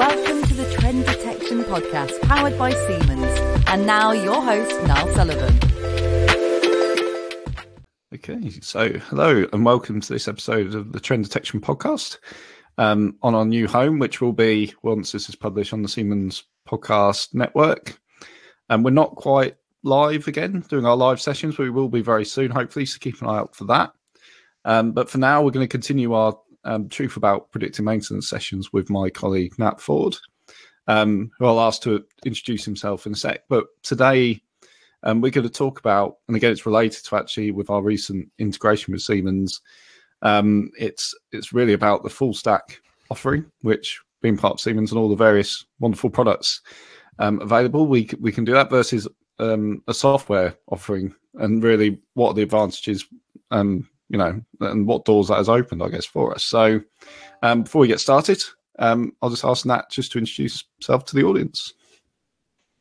Welcome to the Trend Detection Podcast, powered by Siemens. And now, your host, Niall Sullivan. Okay, so hello and welcome to this episode of the Trend Detection Podcast um, on our new home, which will be once this is published on the Siemens Podcast Network. And we're not quite live again doing our live sessions, but we will be very soon, hopefully. So keep an eye out for that. Um, but for now, we're going to continue our um, truth about predictive maintenance sessions with my colleague Nat Ford, um, who I'll ask to introduce himself in a sec. But today, um, we're going to talk about, and again, it's related to actually with our recent integration with Siemens. Um, it's it's really about the full stack offering, which being part of Siemens and all the various wonderful products um, available, we we can do that versus um, a software offering, and really what are the advantages you know, and what doors that has opened, I guess, for us. So, um, before we get started, um, I'll just ask Nat just to introduce himself to the audience.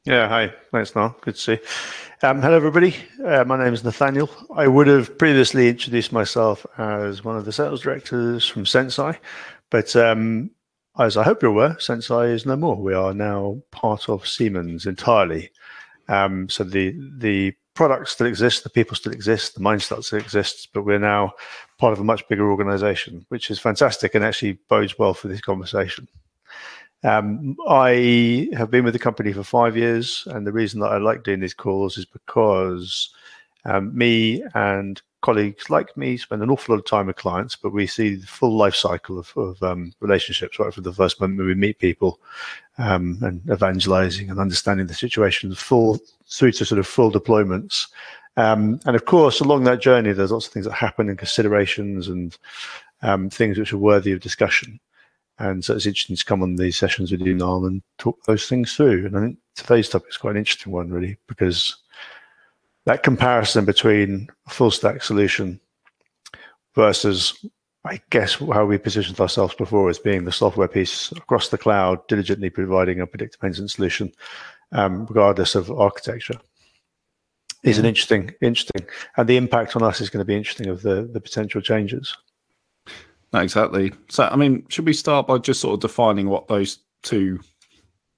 Yeah, hi. Thanks, Niall. Good to see um, hello, everybody. Uh, my name is Nathaniel. I would have previously introduced myself as one of the sales directors from Senseye, but um, as I hope you're aware, Senseye is no more. We are now part of Siemens entirely. Um, so the the products still exist, the people still exist, the mindset still exists, but we're now part of a much bigger organization, which is fantastic and actually bodes well for this conversation. Um, I have been with the company for five years, and the reason that I like doing these calls is because um, me and colleagues like me spend an awful lot of time with clients, but we see the full life cycle of, of um, relationships right from the first moment we meet people um, and evangelizing and understanding the situation full through to sort of full deployments. Um, and of course, along that journey, there's lots of things that happen and considerations and um, things which are worthy of discussion. And so it's interesting to come on these sessions with you, Niall, and talk those things through. And I think today's topic is quite an interesting one, really, because that comparison between a full stack solution versus I guess how we positioned ourselves before as being the software piece across the cloud, diligently providing a predictive maintenance solution, um, regardless of architecture, is an interesting, interesting, and the impact on us is going to be interesting of the the potential changes. exactly. So, I mean, should we start by just sort of defining what those two,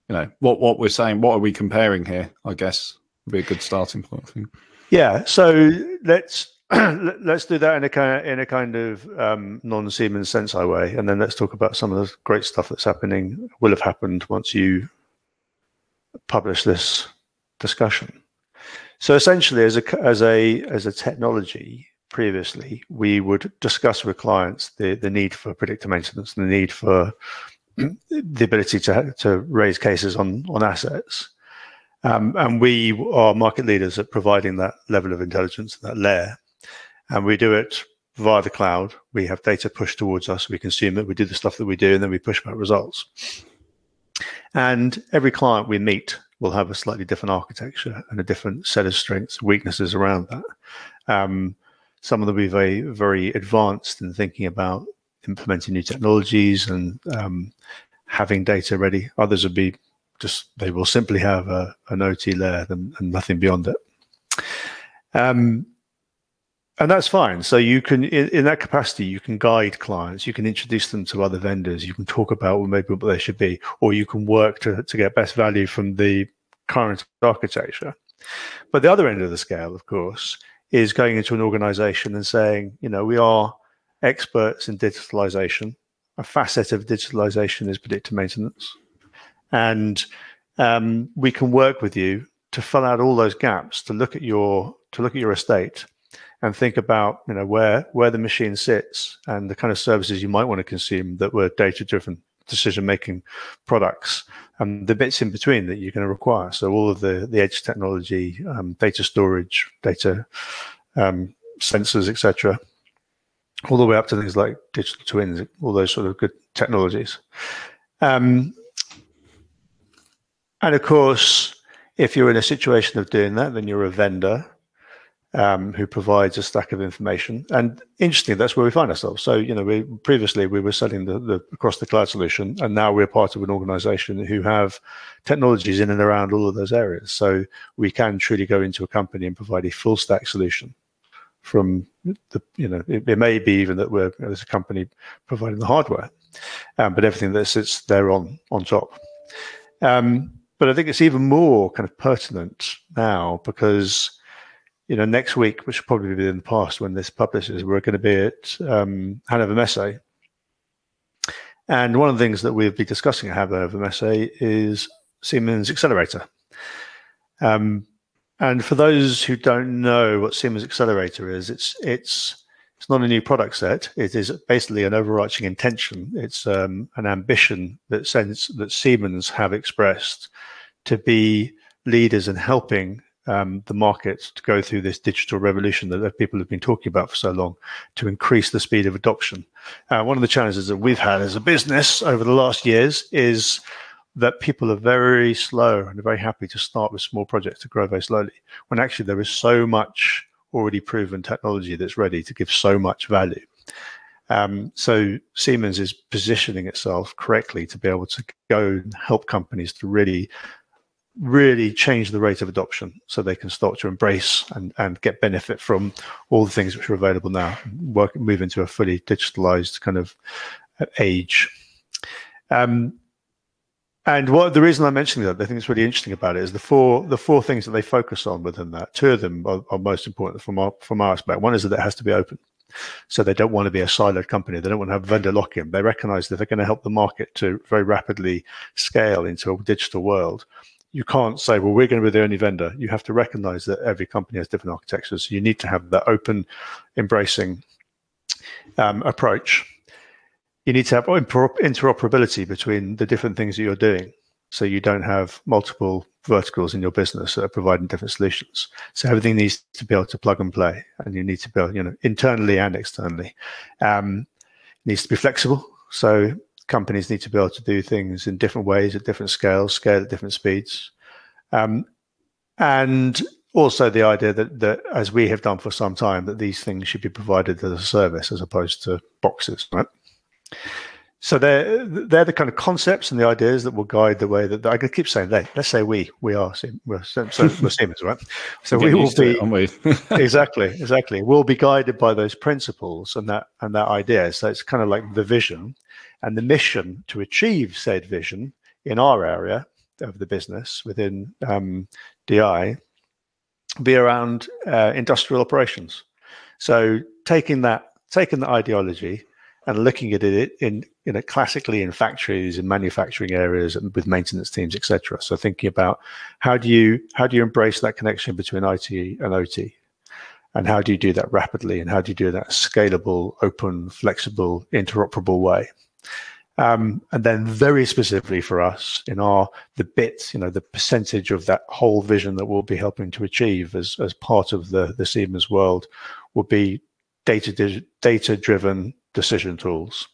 you know, what what we're saying? What are we comparing here? I guess would be a good starting point. I think. Yeah. So let's let's do that in a kind of, in a kind of um, non-Siemens Senseye way, and then let's talk about some of the great stuff that's happening, will have happened once you publish this discussion. So essentially, as a as a as a technology, previously we would discuss with clients the the need for predictive maintenance, the need for the ability to to raise cases on on assets um, and we are market leaders at providing that level of intelligence, that layer. And we do it via the cloud. We have data pushed towards us. We consume it. We do the stuff that we do, and then we push back results. And every client we meet will have a slightly different architecture and a different set of strengths, weaknesses around that. Um, some of them will be very, very advanced in thinking about implementing new technologies and um, having data ready. Others will be just they will simply have a, an OT layer and, and nothing beyond it. Um, and that's fine. So you can, in, in, that capacity, you can guide clients, you can introduce them to other vendors, you can talk about well, maybe what they should be, or you can work to, to get best value from the current architecture. But the other end of the scale, of course, is going into an organization and saying, you know, we are experts in digitalization. A facet of digitalization is predictive maintenance and um, we can work with you to fill out all those gaps to look at your to look at your estate and think about you know where where the machine sits and the kind of services you might want to consume that were data driven decision making products and the bits in between that you're going to require. So all of the the edge technology um, data storage data um, sensors etc all the way up to things like digital twins all those sort of good technologies. Um, and of course, if you're in a situation of doing that, then you're a vendor um, who provides a stack of information. And interestingly, that's where we find ourselves. So, you know, we previously we were selling the, the across the cloud solution, and now we're part of an organization who have technologies in and around all of those areas. So we can truly go into a company and provide a full stack solution from the, you know, it, it may be even that we're there's a company providing the hardware um, but everything that sits there on on top. Um, but I think it's even more kind of pertinent now because you know next week, which will probably be in the past when this publishes, we're going to be at um, Hannover Messe. And one of the things that we'll be discussing at Hannover Messe is Siemens Xcelerator. Um, and for those who don't know what Siemens Xcelerator is, it's it's it's not a new product set. It is basically an overarching intention. It's um, an ambition that sense that Siemens have expressed to be leaders in helping um, the market to go through this digital revolution that people have been talking about for so long to increase the speed of adoption. Uh, one of the challenges that we've had as a business over the last years is that people are very slow and very happy to start with small projects to grow very slowly when actually there is so much already proven technology that's ready to give so much value. Um, so Siemens is positioning itself correctly to be able to go and help companies to really, really change the rate of adoption so they can start to embrace and, and get benefit from all the things which are available now, work, move into a fully digitalized kind of age. Um, and what the reason I'm mentioning that I think it's really interesting about it is the four the four things that they focus on within that. Two of them are, are most important from our from our aspect. One is that it has to be open. So they don't want to be a siloed company. They don't want to have vendor lock-in. They recognize that they're going to help the market to very rapidly scale into a digital world. You can't say, well, we're going to be the only vendor. You have to recognize that every company has different architectures. So you need to have that open, embracing um, approach you need to have interoperability between the different things that you're doing. So you don't have multiple verticals in your business that are providing different solutions. So everything needs to be able to plug and play, and you need to build, you know, internally and externally. Um, needs to be flexible. So companies need to be able to do things in different ways at different scales, scale at different speeds. Um, and also the idea that, that, as we have done for some time, that these things should be provided as a service as opposed to boxes, right? So they're they're the kind of concepts and the ideas that will guide the way that I could keep saying they. Let's say we we are we're so, we're Siemens, right? So we will be it, we? exactly exactly. We'll be guided by those principles and that and that idea. So it's kind of like the vision and the mission to achieve said vision in our area of the business within um, DI be around uh, industrial operations. So taking that taking the ideology and looking at it in you know classically in factories in manufacturing areas and with maintenance teams etc so thinking about how do you how do you embrace that connection between IT and OT and how do you do that rapidly? And how do you do that scalable open flexible interoperable way um, and then very specifically for us in our the bit you know the percentage of that whole vision that we'll be helping to achieve as as part of the the Siemens world will be data data driven decision tools.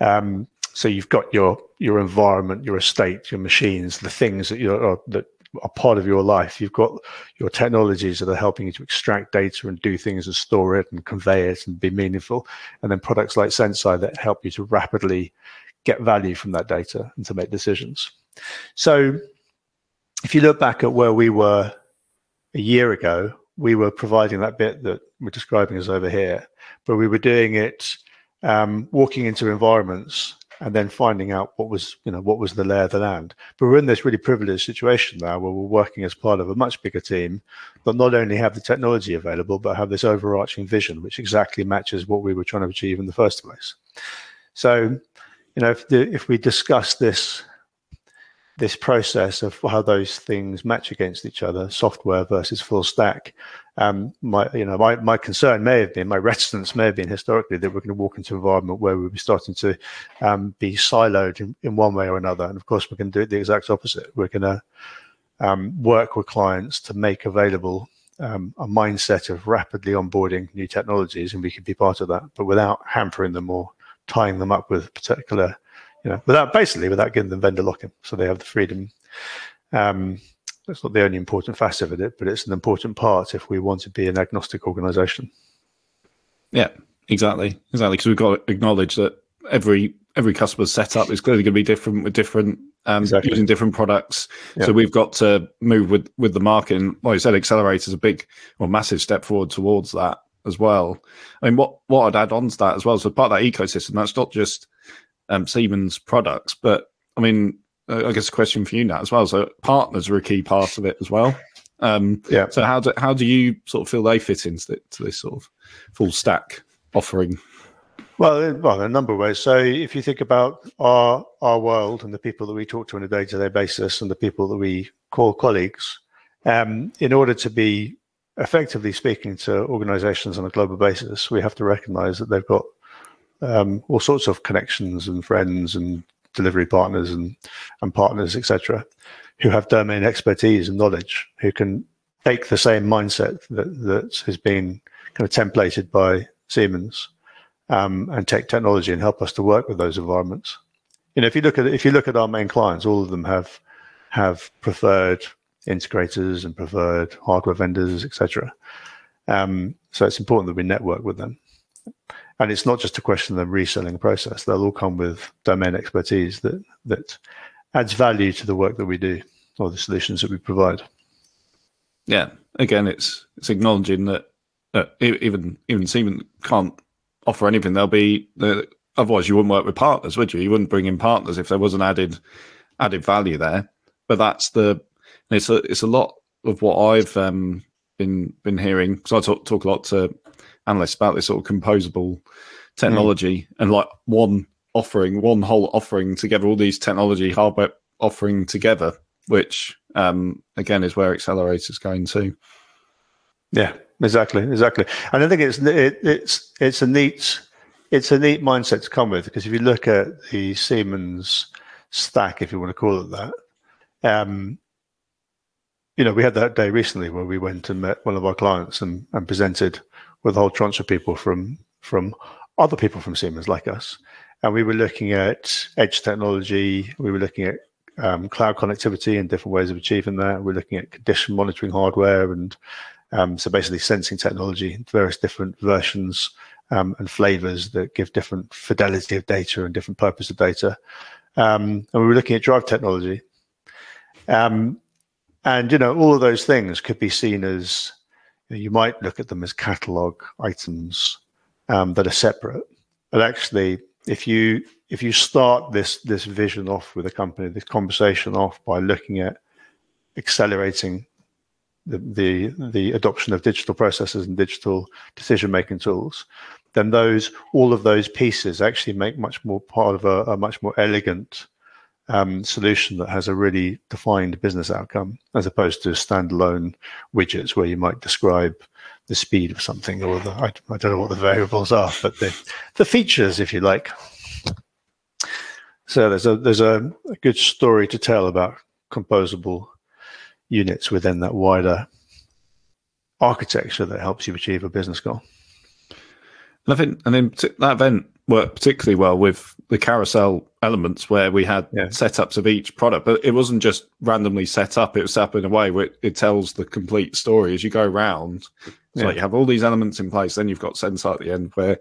Um, so you've got your your environment, your estate, your machines, the things that you that are part of your life. You've got your technologies that are helping you to extract data and do things and store it and convey it and be meaningful. And then products like Senseye that help you to rapidly get value from that data and to make decisions. So if you look back at where we were a year ago, we were providing that bit that we're describing as over here, but we were doing it um, walking into environments and then finding out what was you know what was the lay of the land. But we're in this really privileged situation now where we're working as part of a much bigger team that not only have the technology available but have this overarching vision which exactly matches what we were trying to achieve in the first place. So, you know, if the, if we discuss this this process of how those things match against each other, software versus full stack. Um, my, you know, my, my concern may have been, my reticence may have been historically that we're going to walk into an environment where we'll be starting to um, be siloed in, in one way or another. And of course, we're going to do it the exact opposite. We're going to um, work with clients to make available um, a mindset of rapidly onboarding new technologies, and we can be part of that, but without hampering them or tying them up with particular you know, without basically without giving them vendor lock-in, so they have the freedom. Um, that's not the only important facet of it, but it's an important part if we want to be an agnostic organization. Yeah, exactly, exactly. Because we've got to acknowledge that every every customer's setup is clearly going to be different with different um, exactly. using different products. Yeah. So we've got to move with with the market. And like I said, Xcelerator is a big or massive step forward towards that as well. I mean, what what I'd add on to that as well. So part of that ecosystem, that's not just um, Siemens products, but I mean, I guess a question for you now as well. So partners are a key part of it as well. Um, yeah. So how do how do you sort of feel they fit into the, to this sort of full stack offering? Well, well, a number of ways. So if you think about our our world and the people that we talk to on a day to day basis and the people that we call colleagues, um, in order to be effectively speaking to organizations on a global basis, we have to recognize that they've got um, all sorts of connections and friends and delivery partners and, and partners, etc., who have domain expertise and knowledge, who can take the same mindset that, that has been kind of templated by Siemens um, and take technology and help us to work with those environments. You know, if you look at if you look at our main clients, all of them have have preferred integrators and preferred hardware vendors, etc. Um, so it's important that we network with them. And it's not just a question of them reselling a process; they'll all come with domain expertise that that adds value to the work that we do or the solutions that we provide. Yeah, again, it's it's acknowledging that uh, even even Siemens can't offer anything. They'll be uh, otherwise you wouldn't work with partners, would you? You wouldn't bring in partners if there wasn't added added value there. But that's the it's a it's a lot of what I've um, been been hearing because I talk talk a lot to analysts about this sort of composable technology mm. and like one offering, one whole offering together, all these technology hardware offering together, which um, again is where Xcelerator's going to. Yeah, exactly, exactly. And I think it's it, it's it's a neat it's a neat mindset to come with because if you look at the Siemens stack, if you want to call it that, um, you know, we had that day recently where we went and met one of our clients and, and presented with a whole tranche of people from from other people from Siemens like us, and we were looking at edge technology. We were looking at um, cloud connectivity and different ways of achieving that. We're looking at condition monitoring hardware and um, so basically sensing technology, various different versions um, and flavors that give different fidelity of data and different purpose of data. Um, and we were looking at drive technology. Um, and, you know, all of those things could be seen as, you, might look at them as catalog items um, that are separate. But actually, if you if you start this this vision off with a company, this conversation off by looking at accelerating the, the, the adoption of digital processes and digital decision making tools, then those all of those pieces actually make much more part of a, a much more elegant um, solution that has a really defined business outcome, as opposed to standalone widgets where you might describe the speed of something or the I, I don't know what the variables are, but the the features, if you like. So there's a there's a, a good story to tell about composable units within that wider architecture that helps you achieve a business goal. And I think, and then that event worked particularly well with the carousel elements where we had yeah. setups of each product, but it wasn't just randomly set up. It was set up in a way where it, tells the complete story as you go around. So yeah. like you have all these elements in place, then you've got sensor at the end where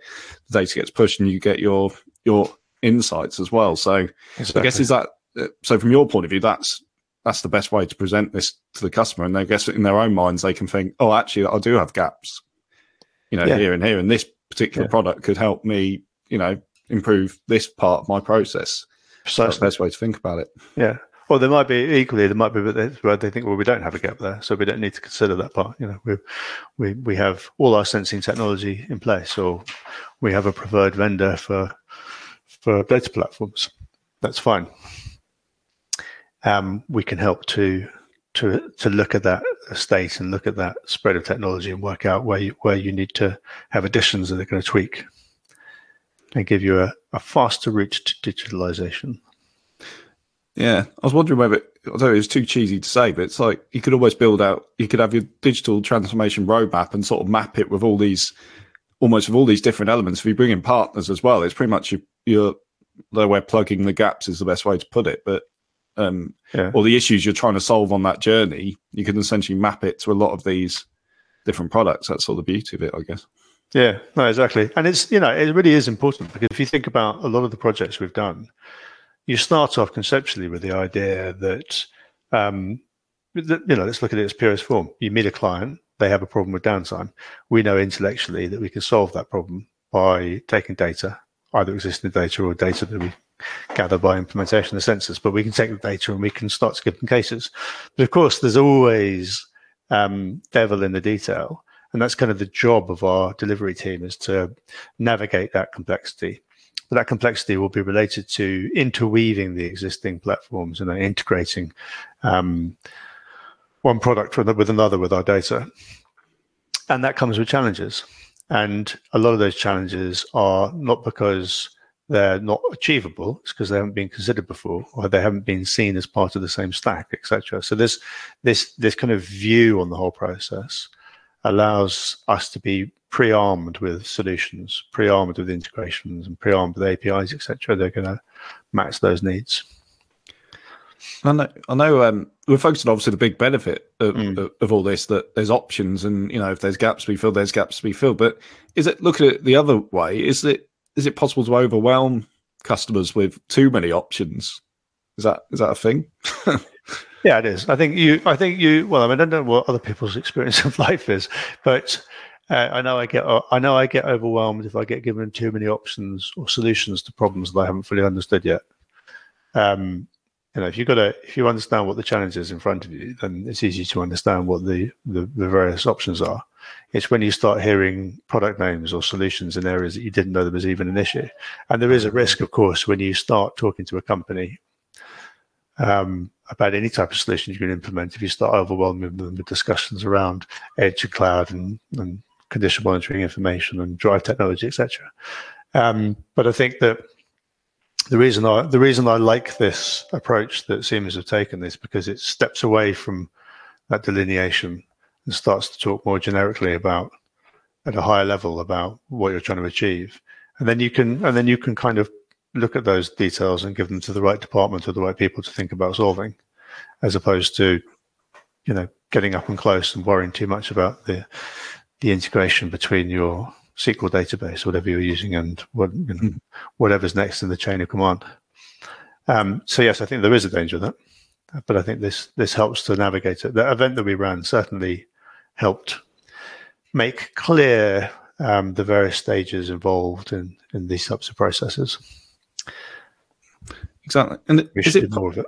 the data gets pushed and you get your your insights as well. So exactly. I guess is that uh, so from your point of view, that's that's the best way to present this to the customer. And I guess in their own minds, they can think, oh, actually, I do have gaps, you know, yeah. here and here. And this particular product could help me, you know, improve this part of my process. So that's the best way to think about it. Yeah. Well, there might be equally, there might be where they think, well, we don't have a gap there, so we don't need to consider that part. You know, we we we have all our sensing technology in place, or we have a preferred vendor for for data platforms. That's fine um, we can help to to to look at that estate and look at that spread of technology and work out where you, where you need to have additions that are going to tweak and give you a, a faster route to digitalization. Yeah, I was wondering whether although it's too cheesy to say, but it's like you could always build out. You could have your digital transformation roadmap and sort of map it with all these, almost with all these different elements. If you bring in partners as well, it's pretty much your, your the way plugging the gaps is the best way to put it. But um, yeah. or the issues you're trying to solve on that journey, you can essentially map it to a lot of these different products. That's all the beauty of it, I guess. Yeah, no, exactly. And it's, you know, it really is important because if you think about a lot of the projects we've done, you start off conceptually with the idea that, um, that, you know, let's look at it as purest form. You meet a client, they have a problem with downtime. We know intellectually that we can solve that problem by taking data, either existing data or data that we gather by implementation of sensors. But we can take the data and we can start them cases. But of course, there's always um, devil in the detail, and that's kind of the job of our delivery team is to navigate that complexity. But that complexity will be related to interweaving the existing platforms and then integrating um, one product with another with our data. And that comes with challenges. And a lot of those challenges are not because they're not achievable, it's because they haven't been considered before or they haven't been seen as part of the same stack, etc. So this this this kind of view on the whole process allows us to be pre-armed with solutions, pre-armed with integrations and pre-armed with APIs, etc. They're going to match those needs. I know. I know. Um, we're focused on obviously the big benefit of, mm. of, all this that there's options, and you know if there's gaps to be filled, there's gaps to be filled. But is it looking at it the other way? Is it is it possible to overwhelm customers with too many options? Is that is that a thing? yeah, it is. I think you. I think you. Well, I mean, I don't know what other people's experience of life is, but uh, I know I get. I know I get overwhelmed if I get given too many options or solutions to problems that I haven't fully understood yet. Um, you know, if you got to, if you understand what the challenge is in front of you, then it's easy to understand what the, the, the various options are. It's when you start hearing product names or solutions in areas that you didn't know there was even an issue. And there is a risk, of course, when you start talking to a company um, about any type of solution you can implement, if you start overwhelming them with discussions around edge and cloud and, and condition monitoring information and drive technology, etc. Um, but I think that the reason I the reason I like this approach that Siemens have taken is because it steps away from that delineation and starts to talk more generically about at a higher level about what you're trying to achieve. And then you can and then you can kind of look at those details and give them to the right department or the right people to think about solving, as opposed to, you know, getting up and close and worrying too much about the the integration between your SQL database, whatever you're using, and what, you know, whatever's next in the chain of command. Um, so yes, I think there is a danger of that, but I think this this helps to navigate it. The event that we ran certainly helped make clear um, the various stages involved in in these types of processes. Exactly, and we should it, do more of it.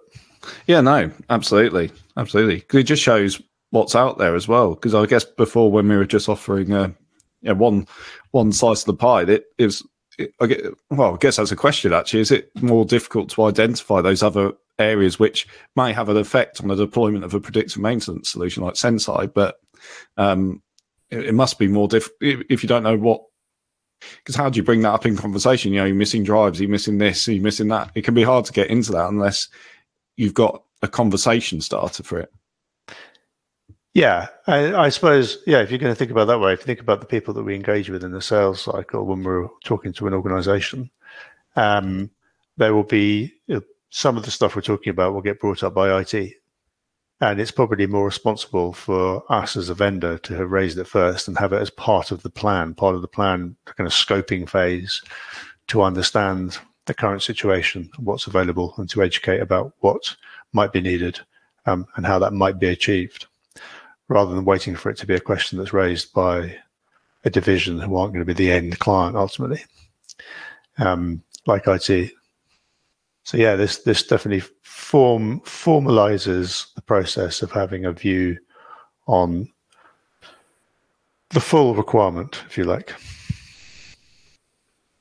Yeah, no, absolutely, absolutely. Because It just shows what's out there as well. Because I guess before when we were just offering a yeah, one one slice of the pie. It is. It, I get, well, I guess that's a question. Actually, is it more difficult to identify those other areas which may have an effect on the deployment of a predictive maintenance solution like Senseye, But um, it, it, must be more difficult if you don't know what. Because how do you bring that up in conversation? You know, you're missing drives, you're missing this, you're missing that. It can be hard to get into that unless you've got a conversation starter for it. Yeah, I, I, suppose. Yeah, if you're going to think about that way, if you think about the people that we engage with in the sales cycle when we're talking to an organization, um, there will be you some of the stuff we're talking about will get brought up by IT, and it's probably more responsible for us as a vendor to have raised it first and have it as part of the plan, part of the plan, kind of scoping phase, to understand the current situation, what's available, and to educate about what might be needed um, and how that might be achieved rather than waiting for it to be a question that's raised by a division who aren't going to be the end client ultimately, um, like IT. So yeah, this this definitely form formalizes the process of having a view on the full requirement, if you like.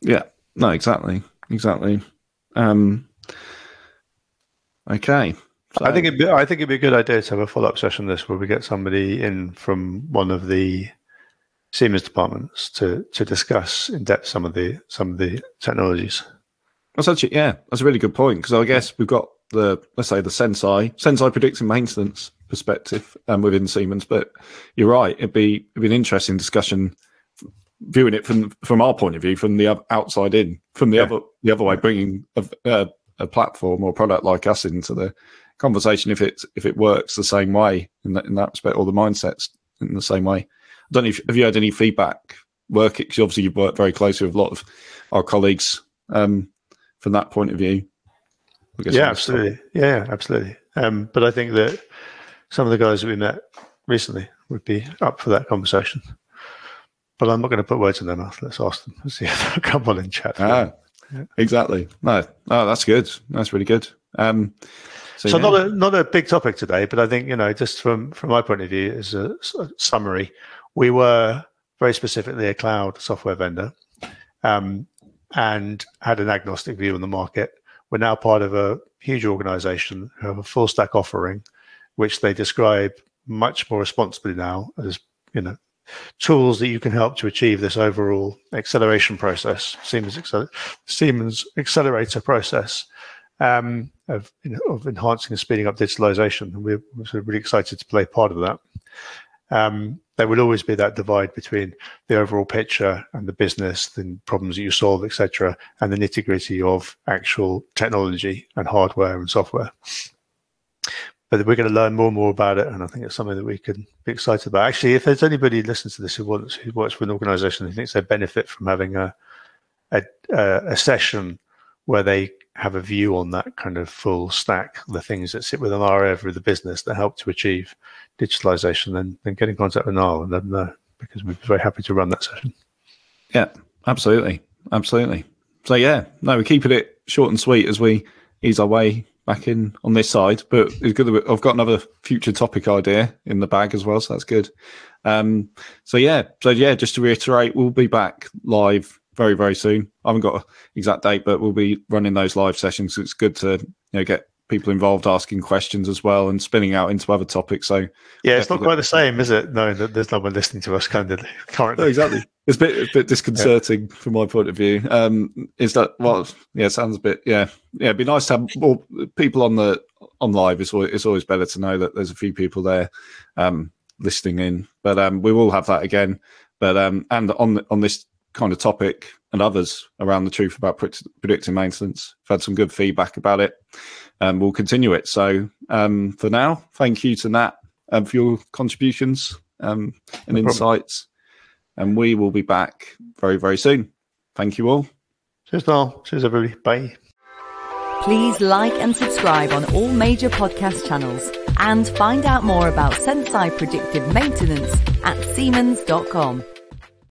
Yeah. No, exactly, exactly. Um, okay. So, I think it'd be, I think it'd be a good idea to have a follow up session this where we get somebody in from one of the Siemens departments to to discuss in depth some of the some of the technologies. That's actually yeah, that's a really good point because I guess we've got the let's say the Senseye Senseye predicting maintenance perspective um, within Siemens, but you're right, it'd be it'd be an interesting discussion viewing it from from our point of view, from the outside in, from the yeah. other the other way, bringing a, a, a platform or product like us into the conversation if it if it works the same way in that in that respect, or the mindsets in the same way. I don't know if have you had any feedback working? Because obviously you've worked very closely with a lot of our colleagues um, from that point of view. Yeah, absolutely. Yeah, absolutely. Um, but I think that some of the guys that we met recently would be up for that conversation. But I'm not going to put words in their mouth. Let's ask them. Let's see if they'll come on and chat. Ah, yeah. exactly. No, oh, that's good. That's really good. Um, so, so yeah. not a not a big topic today, but I think you know, just from from my point of view, as a, a summary, we were very specifically a cloud software vendor, um, and had an agnostic view on the market. We're now part of a huge organization who have a full stack offering, which they describe much more responsibly now as you know tools that you can help to achieve this overall acceleration process, Siemens, Accel- Siemens Xcelerator process um, of, you know, of enhancing and speeding up digitalization. And we're, we're really excited to play part of that. Um, there will always be that divide between the overall picture and the business, the problems that you solve, etc., and the nitty gritty of actual technology and hardware and software but we're going to learn more and more about it, and I think it's something that we can be excited about. Actually, if there's anybody listens to this who wants who works for an organisation who thinks they benefit from having a, a a session where they have a view on that kind of full stack, the things that sit within our area of the business that help to achieve digitalization, then then get in contact with Niall and let them know because we'd be very happy to run that session. Yeah, absolutely, absolutely. So yeah, no, we're keeping it short and sweet as we ease our way back in on this side. But it's good that I've got another future topic idea in the bag as well, so that's good. Um, so yeah, so yeah, just to reiterate, we'll be back live very very soon. I haven't got an exact date, but we'll be running those live sessions. It's good to you know get people involved asking questions as well and spinning out into other topics. So yeah, it's not quite the same, is it? No, that there's no one listening to us kind of currently. No, exactly. It's a bit, a bit disconcerting yeah. from my point of view. Um, is that well? Yeah, sounds a bit. Yeah, yeah. It'd be nice to have more people on the on live. It's always, it's always better to know that there's a few people there um, listening in. But um, we will have that again. But um, and on on this kind of topic and others around the truth about predicting maintenance, I've had some good feedback about it and we'll continue it. So um, for now, thank you to Nat um, for your contributions um, and no insights. And we will be back very, very soon. Thank you all. Cheers, Niall. Cheers, everybody. Bye. Please like and subscribe on all major podcast channels and find out more about Senseye predictive maintenance at Siemens.com.